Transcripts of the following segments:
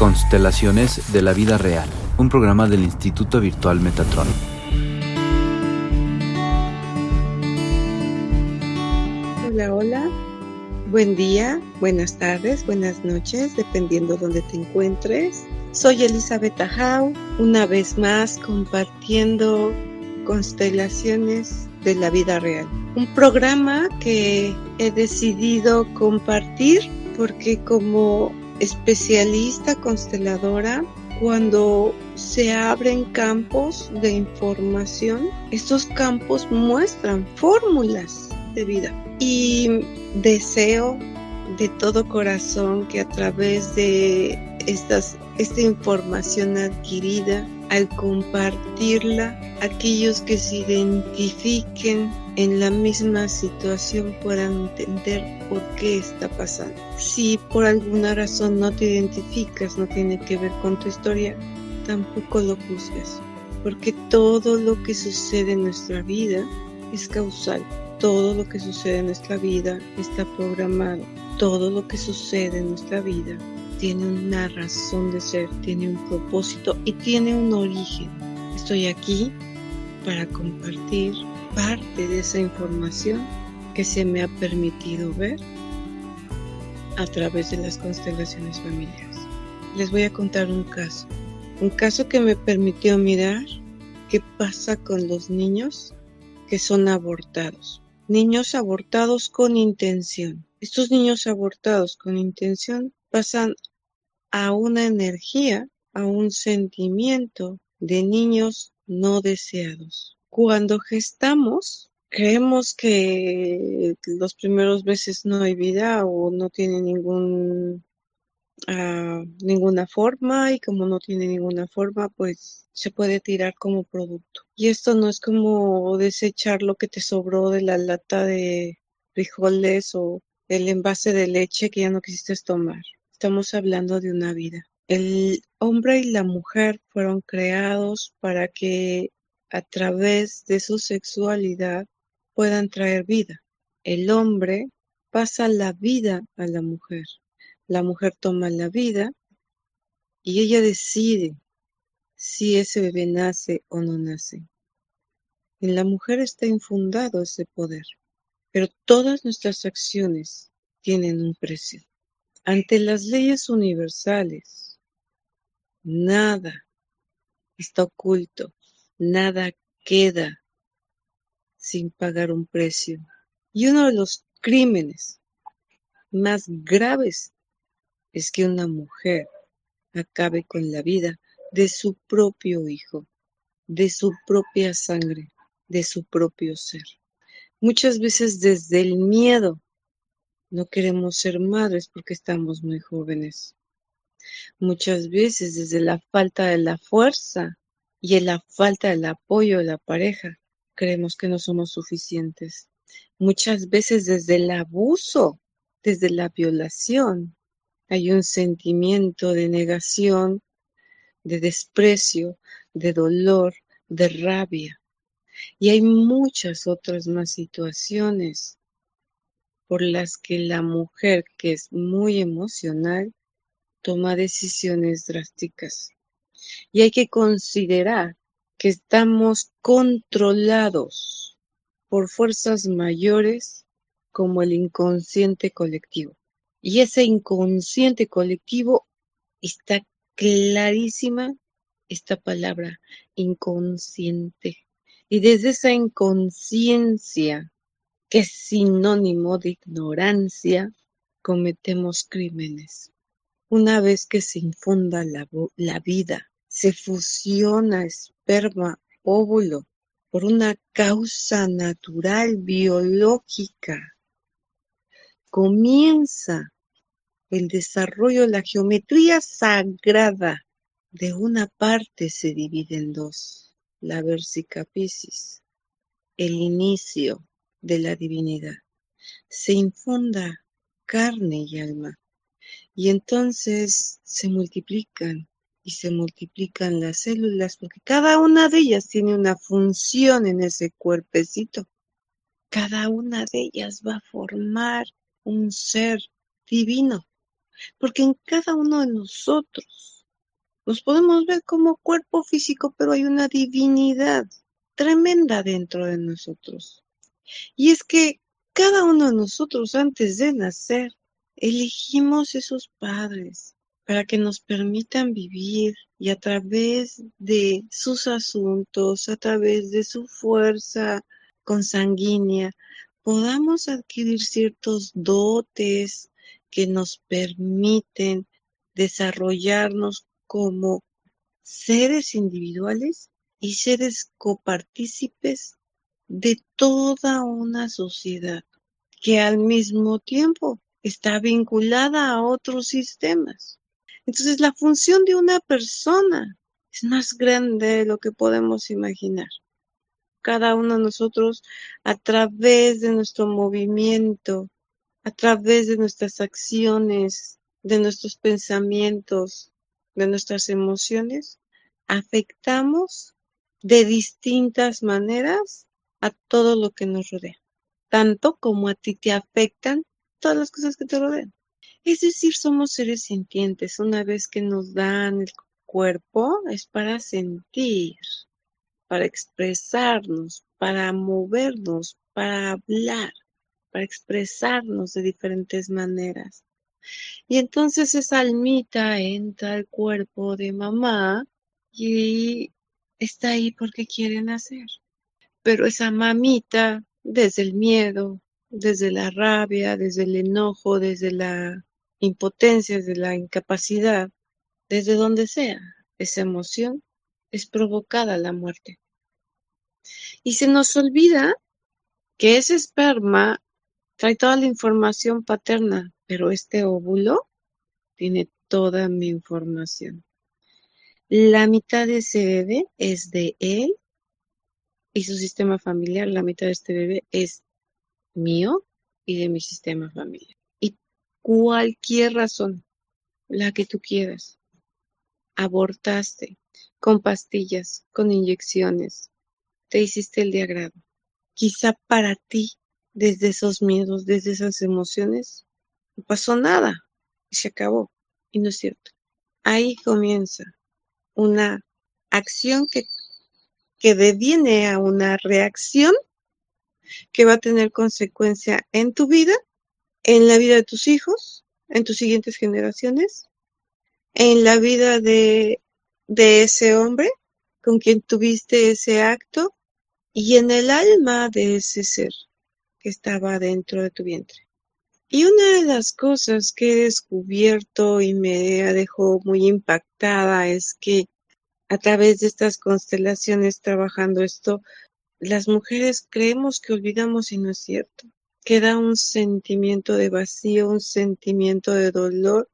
Constelaciones de la vida real, un programa del Instituto Virtual Metatron. Hola, hola. Buen día, buenas tardes, buenas noches, dependiendo donde te encuentres. Soy Elizabeth Ajau, una vez más compartiendo constelaciones de la vida real. Un programa que he decidido compartir porque como especialista consteladora, cuando se abren campos de información, estos campos muestran fórmulas de vida. Y deseo de todo corazón que a través de estas, esta información adquirida, al compartirla, aquellos que se identifiquen en la misma situación puedan entender por qué está pasando. Si por alguna razón no te identificas, no tiene que ver con tu historia, tampoco lo juzgues, porque todo lo que sucede en nuestra vida es causal. Todo lo que sucede en nuestra vida está programado. Todo lo que sucede en nuestra vida tiene una razón de ser, tiene un propósito y tiene un origen. Estoy aquí para compartir parte de esa información que se me ha permitido ver a través de las constelaciones familiares. Les voy a contar un caso, un caso que me permitió mirar qué pasa con los niños que son abortados. Niños abortados con intención. Estos niños abortados con intención pasan a una energía, a un sentimiento de niños no deseados. Cuando gestamos, creemos que los primeros meses no hay vida o no tiene ningún uh, ninguna forma y como no tiene ninguna forma, pues se puede tirar como producto. Y esto no es como desechar lo que te sobró de la lata de frijoles o el envase de leche que ya no quisiste tomar. Estamos hablando de una vida. El hombre y la mujer fueron creados para que a través de su sexualidad puedan traer vida. El hombre pasa la vida a la mujer. La mujer toma la vida y ella decide si ese bebé nace o no nace. En la mujer está infundado ese poder, pero todas nuestras acciones tienen un precio. Ante las leyes universales, nada está oculto, nada queda sin pagar un precio. Y uno de los crímenes más graves es que una mujer acabe con la vida de su propio hijo, de su propia sangre, de su propio ser. Muchas veces desde el miedo no queremos ser madres porque estamos muy jóvenes. Muchas veces desde la falta de la fuerza y la falta del apoyo de la pareja creemos que no somos suficientes. Muchas veces desde el abuso, desde la violación, hay un sentimiento de negación, de desprecio, de dolor, de rabia. Y hay muchas otras más situaciones por las que la mujer que es muy emocional toma decisiones drásticas. Y hay que considerar que estamos controlados por fuerzas mayores como el inconsciente colectivo. Y ese inconsciente colectivo está clarísima esta palabra, inconsciente. Y desde esa inconsciencia que sinónimo de ignorancia, cometemos crímenes. Una vez que se infunda la, la vida, se fusiona esperma, óvulo, por una causa natural, biológica, comienza el desarrollo, la geometría sagrada de una parte se divide en dos, la versicapisis, el inicio, de la divinidad. Se infunda carne y alma. Y entonces se multiplican y se multiplican las células porque cada una de ellas tiene una función en ese cuerpecito. Cada una de ellas va a formar un ser divino. porque en cada uno de nosotros nos podemos ver como cuerpo físico, pero hay una divinidad tremenda dentro de nosotros. Y es que cada uno de nosotros antes de nacer elegimos esos padres para que nos permitan vivir y a través de sus asuntos, a través de su fuerza consanguínea, podamos adquirir ciertos dotes que nos permiten desarrollarnos como seres individuales y seres copartícipes de toda una sociedad que al mismo tiempo está vinculada a otros sistemas. Entonces la función de una persona es más grande de lo que podemos imaginar cada uno de nosotros a través de nuestro movimiento, a través de nuestras acciones, de nuestros pensamientos, de nuestras emociones, afectamos de distintas maneras a todo lo que nos rodea, tanto como a ti te afectan todas las cosas que te rodean. Es decir, somos seres sintientes. Una vez que nos dan el cuerpo, es para sentir, para expresarnos, para movernos, para hablar, para expresarnos de diferentes maneras. Y entonces esa almita entra al cuerpo de mamá y está ahí porque quiere nacer. Pero esa mamita, desde el miedo, desde la rabia, desde el enojo, desde la impotencia, desde la incapacidad, desde donde sea, esa emoción es provocada la muerte. Y se nos olvida que ese esperma trae toda la información paterna, pero este óvulo tiene toda mi información. La mitad de ese bebé es de él y su sistema familiar, la mitad de este bebé es mío y de mi sistema familiar. Y cualquier razón, la que tú quieras, abortaste con pastillas, con inyecciones, te hiciste el diagrama. Quizá para ti, desde esos miedos, desde esas emociones, no pasó nada y se acabó. Y no es cierto. Ahí comienza una acción que, que deviene a una reacción que va a tener consecuencia en tu vida, en la vida de tus hijos, en tus siguientes generaciones, en la vida de, de ese hombre con quien tuviste ese acto y en el alma de ese ser que estaba dentro de tu vientre. Y una de las cosas que he descubierto y me dejó muy impactada es que a través de estas constelaciones trabajando esto, las mujeres creemos que olvidamos y no es cierto. Queda un sentimiento de vacío, un sentimiento de dolor,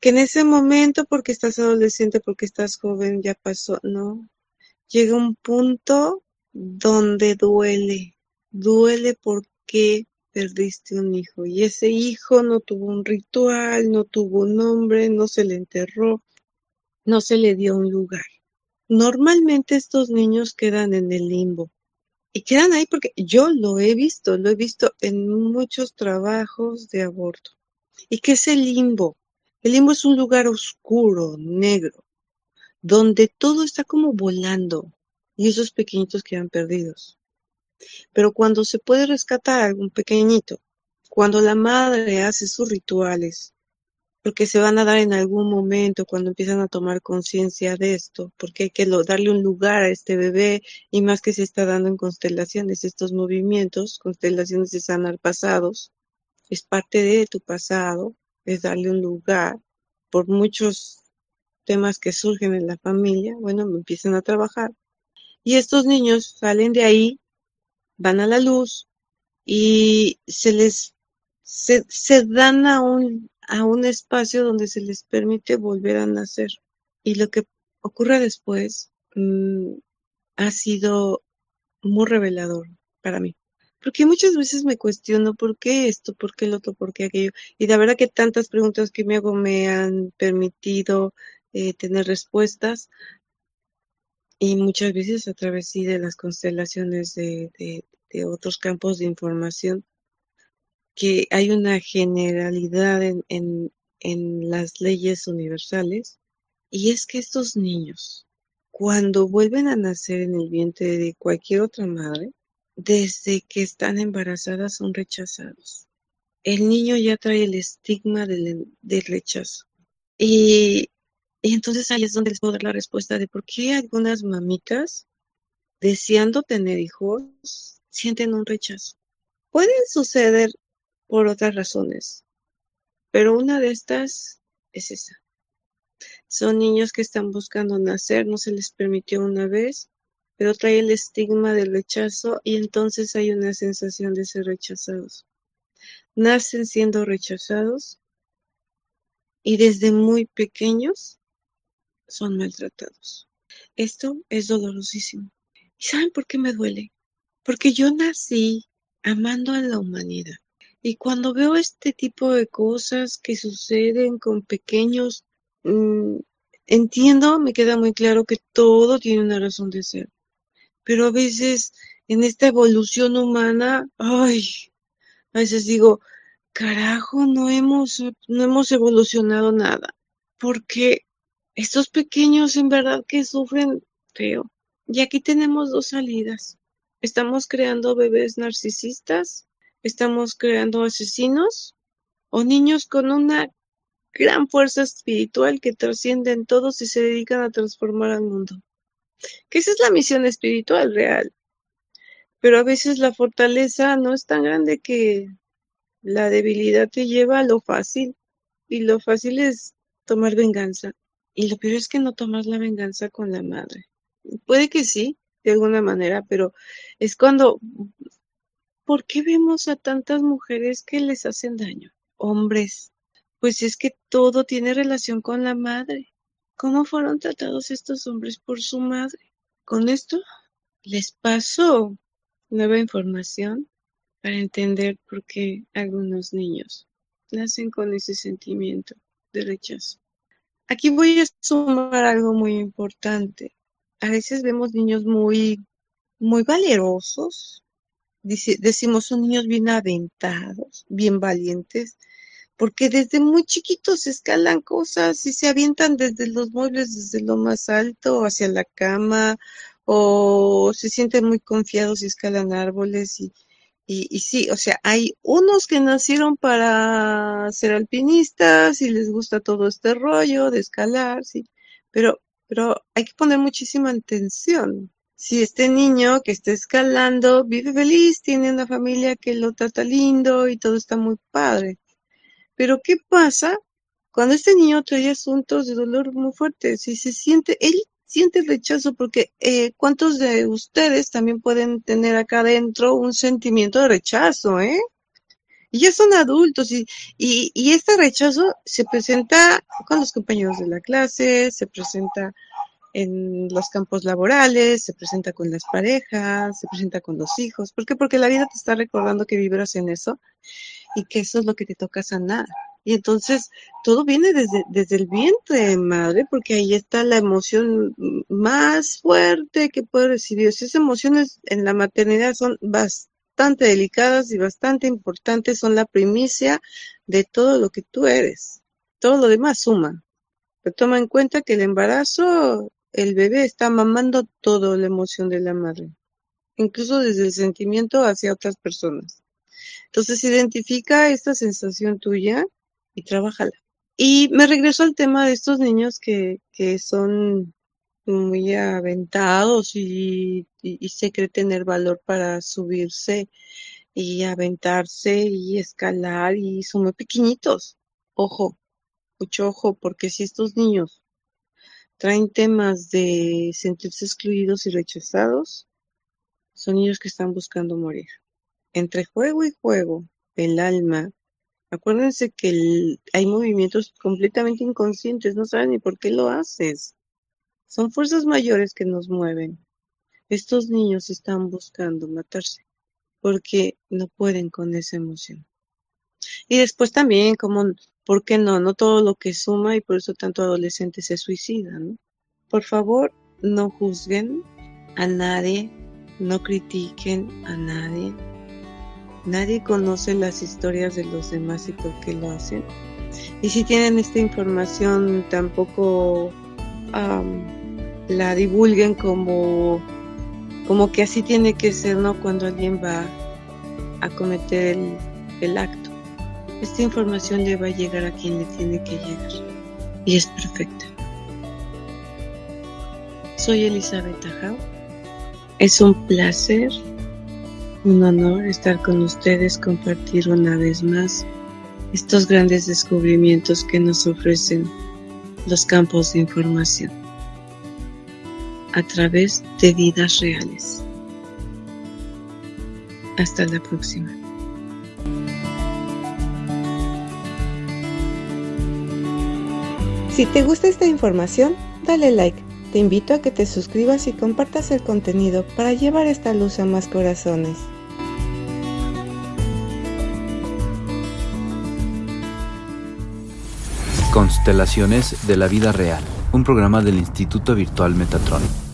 que en ese momento, porque estás adolescente, porque estás joven, ya pasó. No, llega un punto donde duele, duele porque perdiste un hijo y ese hijo no tuvo un ritual, no tuvo un nombre, no se le enterró, no se le dio un lugar. Normalmente estos niños quedan en el limbo y quedan ahí porque yo lo he visto, lo he visto en muchos trabajos de aborto. ¿Y qué es el limbo? El limbo es un lugar oscuro, negro, donde todo está como volando, y esos pequeñitos quedan perdidos. Pero cuando se puede rescatar a algún pequeñito, cuando la madre hace sus rituales, porque se van a dar en algún momento cuando empiezan a tomar conciencia de esto, porque hay que darle un lugar a este bebé y más que se está dando en constelaciones, estos movimientos, constelaciones de sanar pasados, es parte de tu pasado, es darle un lugar. Por muchos temas que surgen en la familia, bueno, empiezan a trabajar. Y estos niños salen de ahí, van a la luz y se les se, dan a un, a un espacio donde se les permite volver a nacer. Y lo que ocurre después mm, ha sido muy revelador para mí. Porque muchas veces me cuestiono por qué esto, por qué el otro, por qué aquello. Y la verdad que tantas preguntas que me hago me han permitido eh, tener respuestas, y muchas veces a través de las constelaciones de, de, otros campos de información, que hay una generalidad en, en, en las leyes universales, y es que estos niños, cuando vuelven a nacer en el vientre de cualquier otra madre, desde que están embarazadas son rechazados. El niño ya trae el estigma del, rechazo. Y, y entonces ahí es donde les puedo dar la respuesta de por qué algunas mamitas, deseando tener hijos, sienten un rechazo. Pueden suceder por otras razones, pero una de estas es esa. Son niños que están buscando nacer, no se les permitió una vez, pero trae el estigma del rechazo y entonces hay una sensación de ser rechazados. Nacen siendo rechazados y desde muy pequeños son maltratados. Esto es dolorosísimo. ¿Y saben por qué me duele? Porque yo nací amando a la humanidad. Y cuando veo este tipo de cosas que suceden con pequeños, mm, entiendo, me queda muy claro que todo tiene una razón de ser. Pero a veces en esta evolución humana, ay, a veces digo, carajo, no hemos, no hemos evolucionado nada. Porque estos pequeños en verdad que sufren feo. Y aquí tenemos dos salidas. ¿Estamos creando bebés narcisistas? ¿Estamos creando asesinos? ¿O niños con una gran fuerza espiritual que trascienden todos y se dedican a transformar al mundo? Que esa es la misión espiritual real. Pero a veces la fortaleza no es tan grande que la debilidad te lleva a lo fácil. Y lo fácil es tomar venganza. Y lo peor es que no tomas la venganza con la madre. Puede que sí, de alguna manera, pero es cuando, ¿por qué vemos a tantas mujeres que les hacen daño? Hombres, pues es que todo tiene relación con la madre. ¿Cómo fueron tratados estos hombres por su madre? Con esto les paso nueva información para entender por qué algunos niños nacen con ese sentimiento de rechazo. Aquí voy a sumar algo muy importante a veces vemos niños muy, muy valerosos. Decimos son niños bien aventados, bien valientes, porque desde muy chiquitos escalan cosas y se avientan desde los muebles, desde lo más alto hacia la cama, o se sienten muy confiados y escalan árboles y, y, y, sí, o sea, hay unos que nacieron para ser alpinistas y les gusta todo este rollo de escalar, sí, pero pero hay que poner muchísima atención. Si este niño que está escalando vive feliz, tiene una familia que lo trata lindo y todo está muy padre. Pero ¿qué pasa cuando este niño trae asuntos de dolor muy fuertes? Si se siente, él siente rechazo porque eh, ¿cuántos de ustedes también pueden tener acá adentro un sentimiento de rechazo, eh? Y ya son adultos y, y, y este rechazo se presenta con los compañeros de la clase, se presenta en los campos laborales, se presenta con las parejas, se presenta con los hijos. ¿Por qué? Porque la vida te está recordando que vibras en eso y que eso es lo que te toca sanar. Y entonces todo viene desde, desde el vientre, madre, porque ahí está la emoción más fuerte que puede recibir. Esas emociones en la maternidad son bastante delicadas y bastante importantes, son la primicia de todo lo que tú eres. Todo lo demás suma. Pero toma en cuenta que el embarazo, el bebé está mamando toda la emoción de la madre, incluso desde el sentimiento hacia otras personas. Entonces identifica esta sensación tuya y trabájala. Y me regreso al tema de estos niños que, que son muy aventados y, y, se cree tener valor para subirse y aventarse y escalar y son muy pequeñitos. Ojo, mucho ojo, porque si estos niños traen temas de sentirse excluidos y rechazados, son niños que están buscando morir. Entre juego y juego, el alma, acuérdense que hay movimientos completamente inconscientes, no saben ni por qué lo haces. Son fuerzas mayores que nos mueven. Estos niños están buscando matarse porque no pueden con esa emoción. Y después también, como, ¿por qué no? No todo lo que suma y por eso tanto adolescente se suicida, ¿no? Por favor, no juzguen a nadie, no critiquen a nadie. Nadie conoce las historias de los demás y por qué lo hacen. Y si tienen esta información, tampoco la divulguen como, como que así tiene que ser, ¿no? Cuando alguien va a cometer el, el acto. Esta información le va a llegar a quien le tiene que llegar. Y es perfecta. Soy Elizabeth Tajao. Es un placer, un honor estar con ustedes, compartir una vez más estos grandes descubrimientos que nos ofrecen los campos de información a través de vidas reales. Hasta la próxima. Si te gusta esta información, dale like. Te invito a que te suscribas y compartas el contenido para llevar esta luz a más corazones. Constelaciones de la vida real, un programa del Instituto Virtual Metatron.